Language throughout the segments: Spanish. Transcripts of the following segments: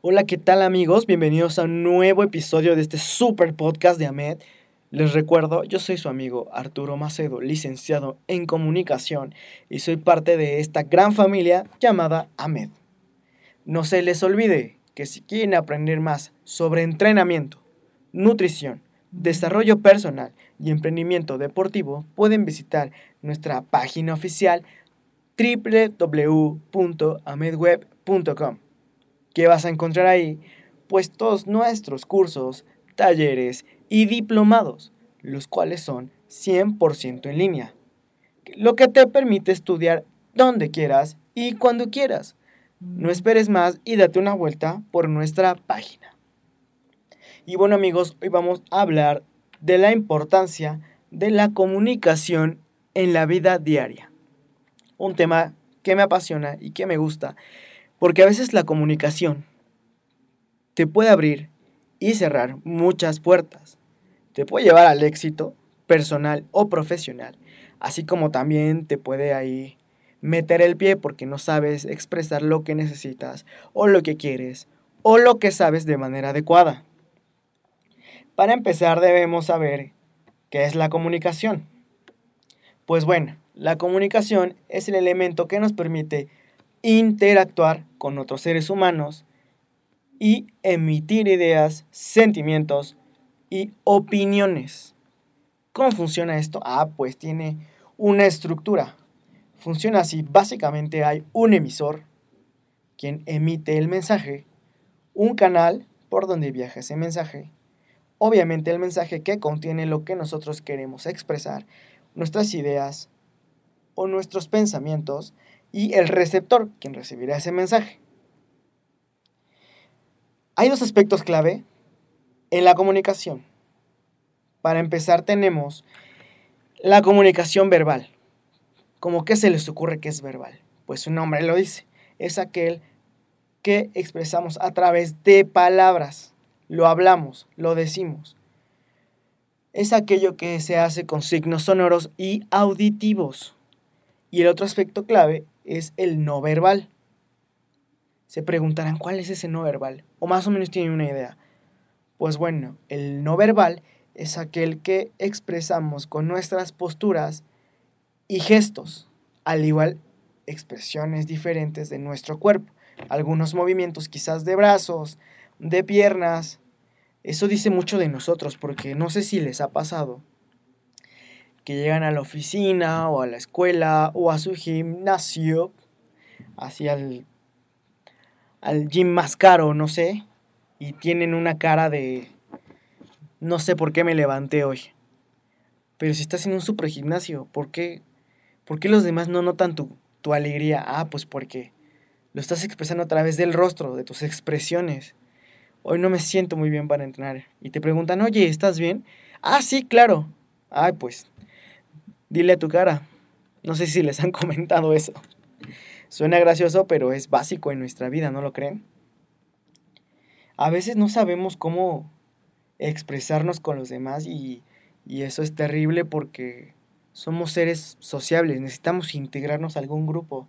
Hola, ¿qué tal amigos? Bienvenidos a un nuevo episodio de este super podcast de AMED. Les recuerdo, yo soy su amigo Arturo Macedo, licenciado en comunicación y soy parte de esta gran familia llamada AMED. No se les olvide que si quieren aprender más sobre entrenamiento, nutrición, desarrollo personal y emprendimiento deportivo, pueden visitar nuestra página oficial www.amedweb.com. ¿Qué vas a encontrar ahí? Pues todos nuestros cursos, talleres y diplomados, los cuales son 100% en línea, lo que te permite estudiar donde quieras y cuando quieras. No esperes más y date una vuelta por nuestra página. Y bueno amigos, hoy vamos a hablar de la importancia de la comunicación en la vida diaria. Un tema que me apasiona y que me gusta porque a veces la comunicación te puede abrir y cerrar muchas puertas. Te puede llevar al éxito personal o profesional, así como también te puede ahí meter el pie porque no sabes expresar lo que necesitas o lo que quieres o lo que sabes de manera adecuada. Para empezar debemos saber qué es la comunicación. Pues bueno, la comunicación es el elemento que nos permite interactuar con otros seres humanos y emitir ideas, sentimientos y opiniones. ¿Cómo funciona esto? Ah, pues tiene una estructura. Funciona así. Básicamente hay un emisor, quien emite el mensaje, un canal por donde viaja ese mensaje, obviamente el mensaje que contiene lo que nosotros queremos expresar, nuestras ideas o nuestros pensamientos, y el receptor, quien recibirá ese mensaje. Hay dos aspectos clave en la comunicación. Para empezar tenemos la comunicación verbal. ¿Cómo que se les ocurre que es verbal? Pues su nombre lo dice. Es aquel que expresamos a través de palabras. Lo hablamos, lo decimos. Es aquello que se hace con signos sonoros y auditivos. Y el otro aspecto clave es el no verbal. Se preguntarán cuál es ese no verbal, o más o menos tienen una idea. Pues bueno, el no verbal es aquel que expresamos con nuestras posturas y gestos, al igual expresiones diferentes de nuestro cuerpo, algunos movimientos quizás de brazos, de piernas. Eso dice mucho de nosotros porque no sé si les ha pasado que llegan a la oficina o a la escuela o a su gimnasio, hacia al, al gym más caro, no sé, y tienen una cara de no sé por qué me levanté hoy. Pero si estás en un super gimnasio, ¿por qué, ¿por qué los demás no notan tu, tu alegría? Ah, pues porque lo estás expresando a través del rostro, de tus expresiones. hoy no me siento muy bien para entrenar. Y te preguntan, oye, ¿estás bien? Ah, sí, claro. Ay, pues, dile a tu cara. No sé si les han comentado eso. Suena gracioso, pero es básico en nuestra vida, ¿no lo creen? A veces no sabemos cómo expresarnos con los demás y, y eso es terrible porque somos seres sociables, necesitamos integrarnos a algún grupo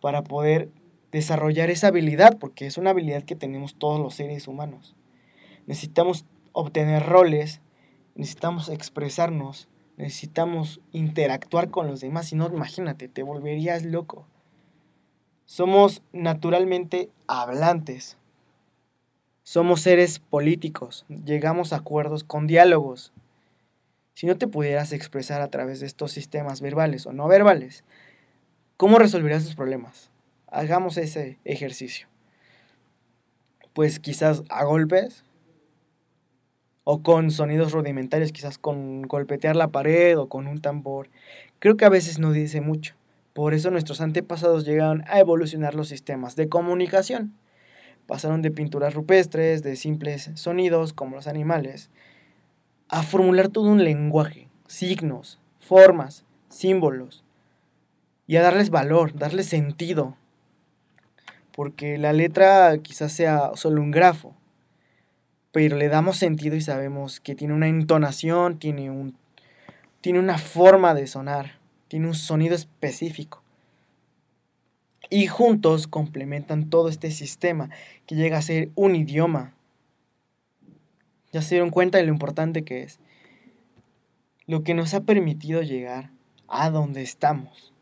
para poder desarrollar esa habilidad, porque es una habilidad que tenemos todos los seres humanos. Necesitamos obtener roles, necesitamos expresarnos, necesitamos interactuar con los demás, si no, imagínate, te volverías loco. Somos naturalmente hablantes, somos seres políticos, llegamos a acuerdos con diálogos. Si no te pudieras expresar a través de estos sistemas verbales o no verbales, ¿cómo resolverías tus problemas? Hagamos ese ejercicio. Pues quizás a golpes o con sonidos rudimentarios, quizás con golpetear la pared o con un tambor. Creo que a veces no dice mucho. Por eso nuestros antepasados llegaron a evolucionar los sistemas de comunicación. Pasaron de pinturas rupestres, de simples sonidos como los animales, a formular todo un lenguaje, signos, formas, símbolos, y a darles valor, darles sentido. Porque la letra quizás sea solo un grafo, pero le damos sentido y sabemos que tiene una entonación, tiene, un, tiene una forma de sonar, tiene un sonido específico. Y juntos complementan todo este sistema que llega a ser un idioma. Ya se dieron cuenta de lo importante que es. Lo que nos ha permitido llegar a donde estamos.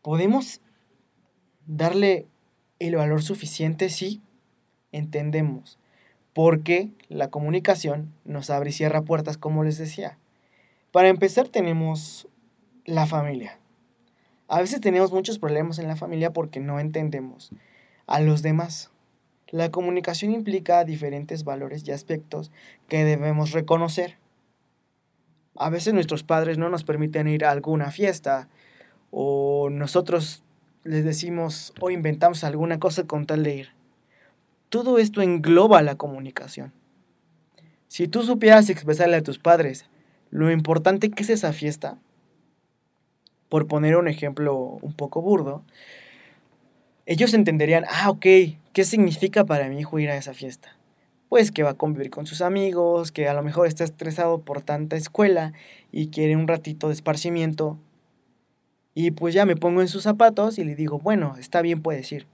¿Podemos darle el valor suficiente? Sí, entendemos. Porque la comunicación nos abre y cierra puertas, como les decía. Para empezar tenemos la familia. A veces tenemos muchos problemas en la familia porque no entendemos a los demás. La comunicación implica diferentes valores y aspectos que debemos reconocer. A veces nuestros padres no nos permiten ir a alguna fiesta o nosotros les decimos o inventamos alguna cosa con tal de ir. Todo esto engloba la comunicación. Si tú supieras expresarle a tus padres lo importante que es esa fiesta, por poner un ejemplo un poco burdo, ellos entenderían, ah, ok, ¿qué significa para mi hijo ir a esa fiesta? Pues que va a convivir con sus amigos, que a lo mejor está estresado por tanta escuela y quiere un ratito de esparcimiento. Y pues ya me pongo en sus zapatos y le digo, bueno, está bien, puedes ir.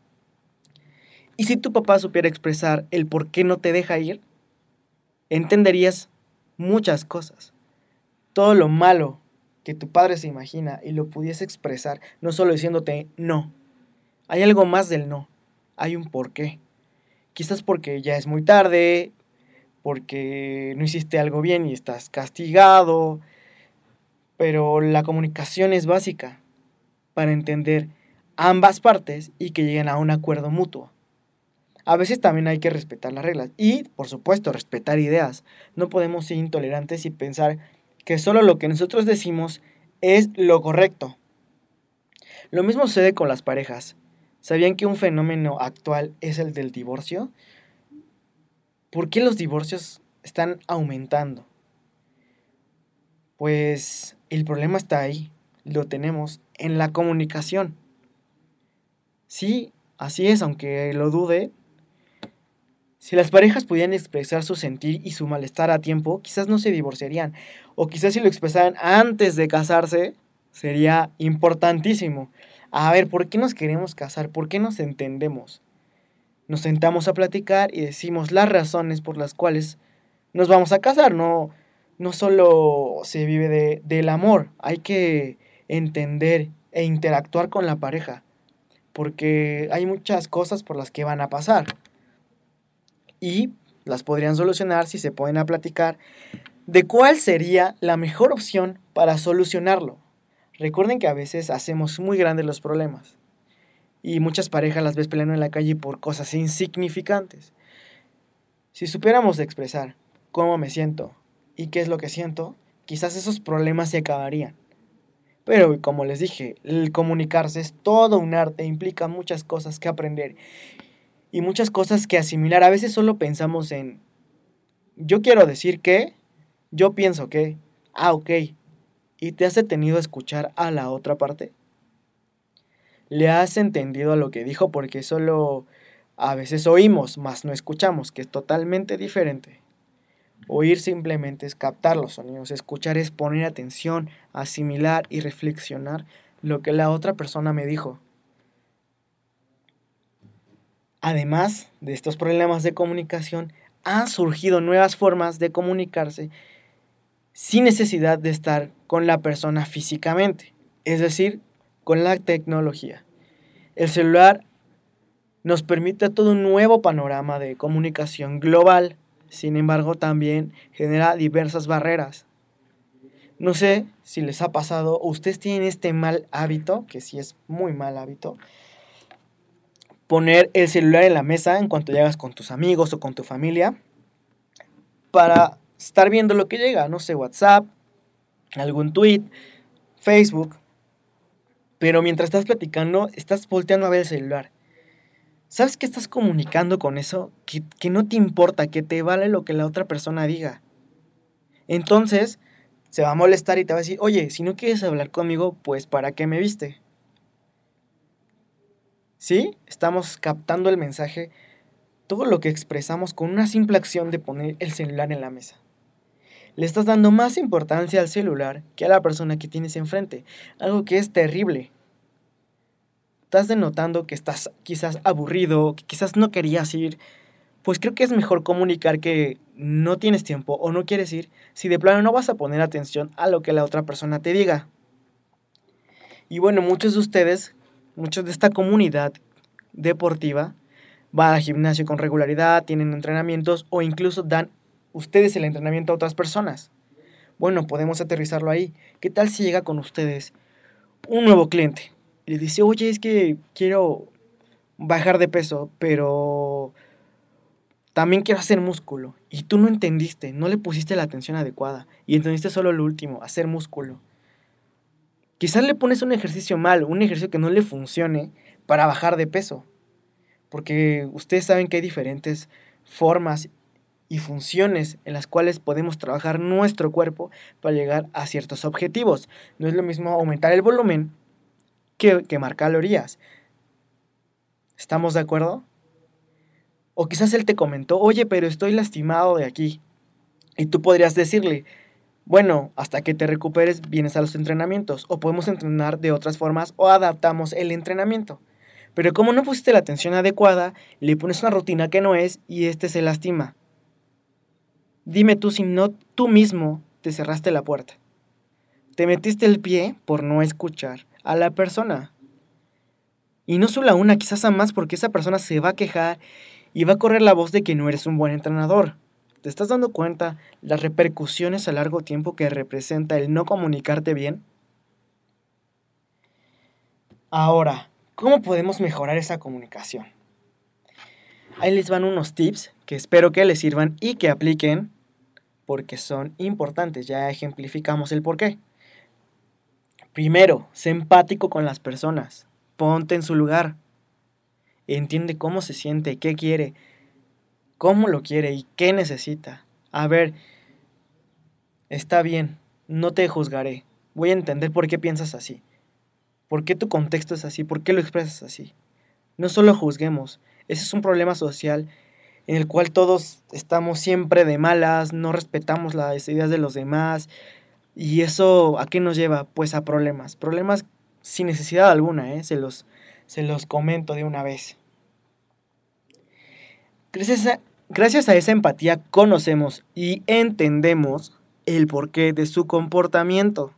Y si tu papá supiera expresar el por qué no te deja ir, entenderías muchas cosas. Todo lo malo que tu padre se imagina y lo pudiese expresar, no solo diciéndote no, hay algo más del no. Hay un porqué. Quizás porque ya es muy tarde, porque no hiciste algo bien y estás castigado. Pero la comunicación es básica para entender ambas partes y que lleguen a un acuerdo mutuo. A veces también hay que respetar las reglas y, por supuesto, respetar ideas. No podemos ser intolerantes y pensar que solo lo que nosotros decimos es lo correcto. Lo mismo sucede con las parejas. ¿Sabían que un fenómeno actual es el del divorcio? ¿Por qué los divorcios están aumentando? Pues el problema está ahí, lo tenemos en la comunicación. Sí, así es, aunque lo dude. Si las parejas pudieran expresar su sentir y su malestar a tiempo, quizás no se divorciarían. O quizás si lo expresaran antes de casarse, sería importantísimo a ver, ¿por qué nos queremos casar? ¿Por qué nos entendemos? Nos sentamos a platicar y decimos las razones por las cuales nos vamos a casar. No, no solo se vive de, del amor, hay que entender e interactuar con la pareja. Porque hay muchas cosas por las que van a pasar. Y las podrían solucionar si se ponen a platicar de cuál sería la mejor opción para solucionarlo. Recuerden que a veces hacemos muy grandes los problemas. Y muchas parejas las ves peleando en la calle por cosas insignificantes. Si supiéramos expresar cómo me siento y qué es lo que siento, quizás esos problemas se acabarían. Pero como les dije, el comunicarse es todo un arte, implica muchas cosas que aprender. Y muchas cosas que asimilar. A veces solo pensamos en, yo quiero decir que, yo pienso que, ah, ok, y te has detenido a escuchar a la otra parte. Le has entendido a lo que dijo porque solo a veces oímos, mas no escuchamos, que es totalmente diferente. Oír simplemente es captar los sonidos, escuchar es poner atención, asimilar y reflexionar lo que la otra persona me dijo. Además de estos problemas de comunicación, han surgido nuevas formas de comunicarse sin necesidad de estar con la persona físicamente, es decir, con la tecnología. El celular nos permite todo un nuevo panorama de comunicación global, sin embargo también genera diversas barreras. No sé si les ha pasado, ustedes tienen este mal hábito, que sí es muy mal hábito, poner el celular en la mesa en cuanto llegas con tus amigos o con tu familia para estar viendo lo que llega, no sé, WhatsApp, algún tweet, Facebook. Pero mientras estás platicando, estás volteando a ver el celular. ¿Sabes que estás comunicando con eso? Que, que, no te importa, que te vale lo que la otra persona diga. Entonces, se va a molestar y te va a decir, oye, si no quieres hablar conmigo, pues ¿para qué me viste? ¿Sí? Estamos captando el mensaje, todo lo que expresamos con una simple acción de poner el celular en la mesa. Le estás dando más importancia al celular que a la persona que tienes enfrente, algo que es terrible. Estás denotando que estás quizás aburrido, que quizás no querías ir, pues creo que es mejor comunicar que no tienes tiempo o no quieres ir si de plano no vas a poner atención a lo que la otra persona te diga. Y bueno, muchos de ustedes muchos de esta comunidad deportiva van al gimnasio con regularidad, tienen entrenamientos o incluso dan ustedes el entrenamiento a otras personas. Bueno, podemos aterrizarlo ahí. ¿Qué tal si llega con ustedes un nuevo cliente? Y le dice, oye, es que quiero bajar de peso, pero también quiero hacer músculo. Y tú no entendiste, no le pusiste la atención adecuada. Y entendiste solo lo último, hacer músculo. Quizás le pones un ejercicio mal, un ejercicio que no le funcione para bajar de peso. Porque ustedes saben que hay diferentes formas y funciones en las cuales podemos trabajar nuestro cuerpo para llegar a ciertos objetivos. No es lo mismo aumentar el volumen que quemar calorías. ¿Estamos de acuerdo? O quizás él te comentó, oye, pero estoy lastimado de aquí. Y tú podrías decirle, bueno, hasta que te recuperes vienes a los entrenamientos o podemos entrenar de otras formas o adaptamos el entrenamiento. Pero como no pusiste la atención adecuada, le pones una rutina que no es y este se lastima. Dime tú si no tú mismo te cerraste la puerta. Te metiste el pie por no escuchar a la persona. Y no solo a una, quizás a más porque esa persona se va a quejar y va a correr la voz de que no eres un buen entrenador. ¿Te estás dando cuenta las repercusiones a largo tiempo que representa el no comunicarte bien? Ahora, ¿cómo podemos mejorar esa comunicación? Ahí les van unos tips que espero que les sirvan y que apliquen porque son importantes. Ya ejemplificamos el por qué. Primero, sé empático con las personas. Ponte en su lugar. Entiende cómo se siente, qué quiere, cómo lo quiere y qué necesita. A ver, está bien, no te juzgaré. Voy a entender por qué piensas así. ¿Por qué tu contexto es así? ¿Por qué lo expresas así? No solo juzguemos. Ese es un problema social en el cual todos estamos siempre de malas, no respetamos las ideas de los demás. ¿Y eso a qué nos lleva? Pues a problemas. Problemas sin necesidad alguna, ¿eh? se, los, se los comento de una vez. Gracias a, Gracias a esa empatía conocemos y entendemos el porqué de su comportamiento.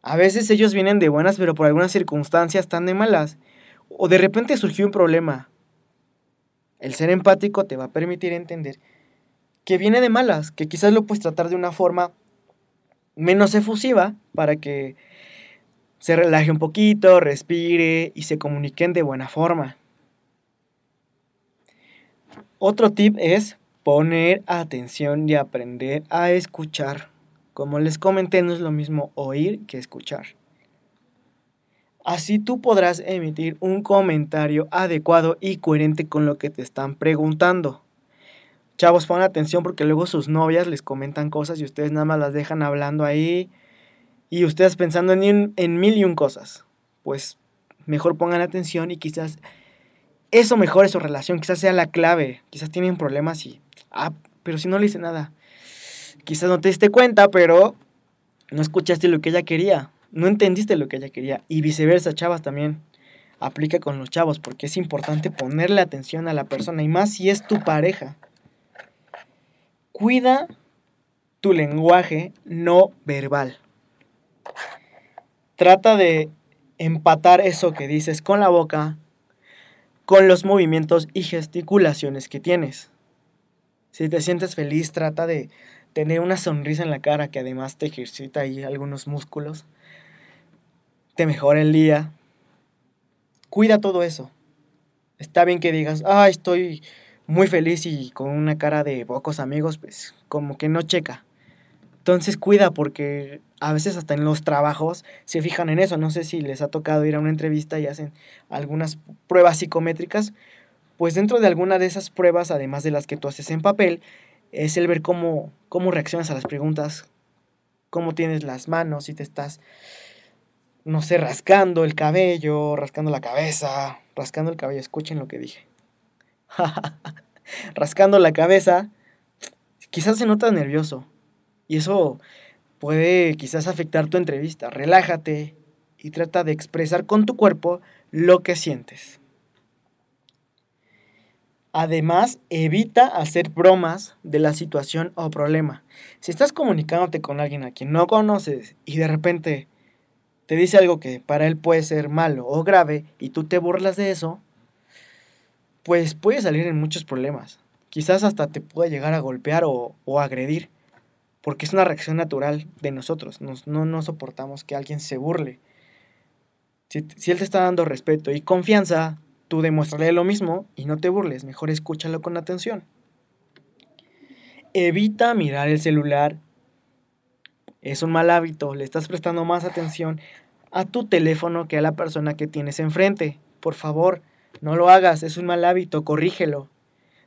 A veces ellos vienen de buenas, pero por algunas circunstancias están de malas. O de repente surgió un problema. El ser empático te va a permitir entender que viene de malas, que quizás lo puedes tratar de una forma menos efusiva para que se relaje un poquito, respire y se comuniquen de buena forma. Otro tip es poner atención y aprender a escuchar. Como les comenté, no es lo mismo oír que escuchar. Así tú podrás emitir un comentario adecuado y coherente con lo que te están preguntando. Chavos, pongan atención porque luego sus novias les comentan cosas y ustedes nada más las dejan hablando ahí y ustedes pensando en, en mil y un cosas. Pues mejor pongan atención y quizás eso mejore su relación, quizás sea la clave. Quizás tienen problemas y, ah, pero si no le hice nada. Quizás no te diste cuenta, pero no escuchaste lo que ella quería. No entendiste lo que ella quería. Y viceversa, chavas también. Aplica con los chavos porque es importante ponerle atención a la persona y más si es tu pareja. Cuida tu lenguaje no verbal. Trata de empatar eso que dices con la boca, con los movimientos y gesticulaciones que tienes. Si te sientes feliz, trata de tener una sonrisa en la cara que además te ejercita ahí algunos músculos. Te mejora el día. Cuida todo eso. Está bien que digas, ah, estoy muy feliz y con una cara de pocos amigos, pues como que no checa. Entonces cuida porque a veces hasta en los trabajos se fijan en eso. No sé si les ha tocado ir a una entrevista y hacen algunas pruebas psicométricas. Pues dentro de alguna de esas pruebas, además de las que tú haces en papel, es el ver cómo, cómo reaccionas a las preguntas, cómo tienes las manos, si te estás, no sé, rascando el cabello, rascando la cabeza, rascando el cabello, escuchen lo que dije. rascando la cabeza, quizás se nota nervioso. Y eso puede quizás afectar tu entrevista. Relájate y trata de expresar con tu cuerpo lo que sientes. Además, evita hacer bromas de la situación o problema. Si estás comunicándote con alguien a quien no conoces y de repente te dice algo que para él puede ser malo o grave y tú te burlas de eso, pues puede salir en muchos problemas. Quizás hasta te pueda llegar a golpear o, o agredir, porque es una reacción natural de nosotros. no nos soportamos que alguien se burle. Si, si él te está dando respeto y confianza, tú demuéstrale lo mismo y no te burles, mejor escúchalo con atención. Evita mirar el celular. Es un mal hábito, le estás prestando más atención a tu teléfono que a la persona que tienes enfrente. Por favor, no lo hagas, es un mal hábito, corrígelo.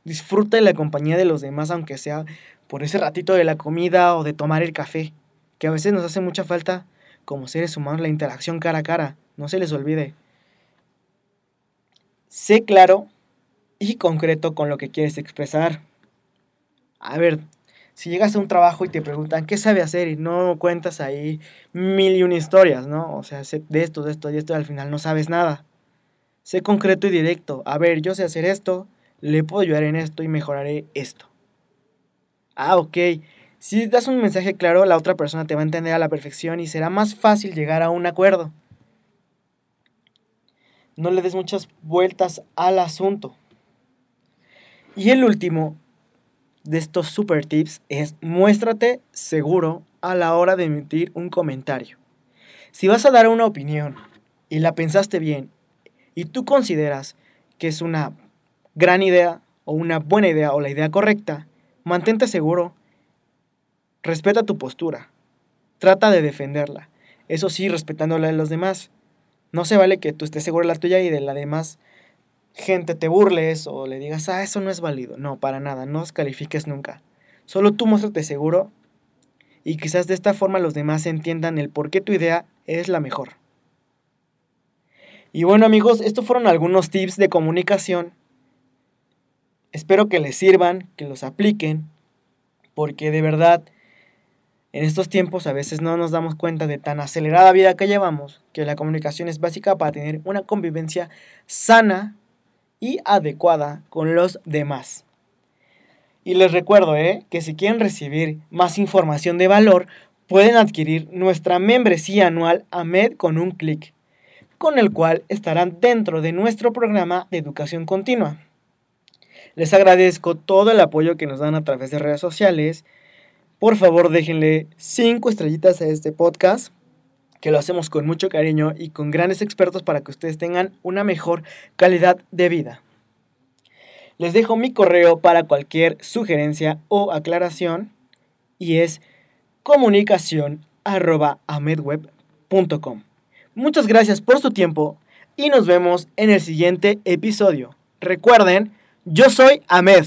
Disfruta de la compañía de los demás, aunque sea por ese ratito de la comida o de tomar el café, que a veces nos hace mucha falta como seres humanos la interacción cara a cara, no se les olvide. Sé claro y concreto con lo que quieres expresar. A ver, si llegas a un trabajo y te preguntan qué sabe hacer y no cuentas ahí mil y una historias, ¿no? O sea, de esto, de esto y esto al final no sabes nada. Sé concreto y directo. A ver, yo sé hacer esto, le puedo ayudar en esto y mejoraré esto. Ah, ok. Si das un mensaje claro, la otra persona te va a entender a la perfección y será más fácil llegar a un acuerdo. No le des muchas vueltas al asunto. Y el último de estos super tips es muéstrate seguro a la hora de emitir un comentario. Si vas a dar una opinión y la pensaste bien y tú consideras que es una gran idea o una buena idea o la idea correcta, mantente seguro, respeta tu postura, trata de defenderla, eso sí, respetándola de los demás. No se vale que tú estés seguro de la tuya y de la demás gente te burles o le digas, ah, eso no es válido. No, para nada, no os califiques nunca. Solo tú muéstrate seguro y quizás de esta forma los demás entiendan el por qué tu idea es la mejor. Y bueno amigos, estos fueron algunos tips de comunicación. Espero que les sirvan, que los apliquen, porque de verdad en estos tiempos a veces no nos damos cuenta de tan acelerada vida que llevamos, que la comunicación es básica para tener una convivencia sana y adecuada con los demás. Y les recuerdo ¿eh? que si quieren recibir más información de valor, pueden adquirir nuestra membresía anual AMED con un clic con el cual estarán dentro de nuestro programa de educación continua. Les agradezco todo el apoyo que nos dan a través de redes sociales. Por favor, déjenle 5 estrellitas a este podcast, que lo hacemos con mucho cariño y con grandes expertos para que ustedes tengan una mejor calidad de vida. Les dejo mi correo para cualquier sugerencia o aclaración y es comunicación Muchas gracias por su tiempo y nos vemos en el siguiente episodio. Recuerden, yo soy Ahmed.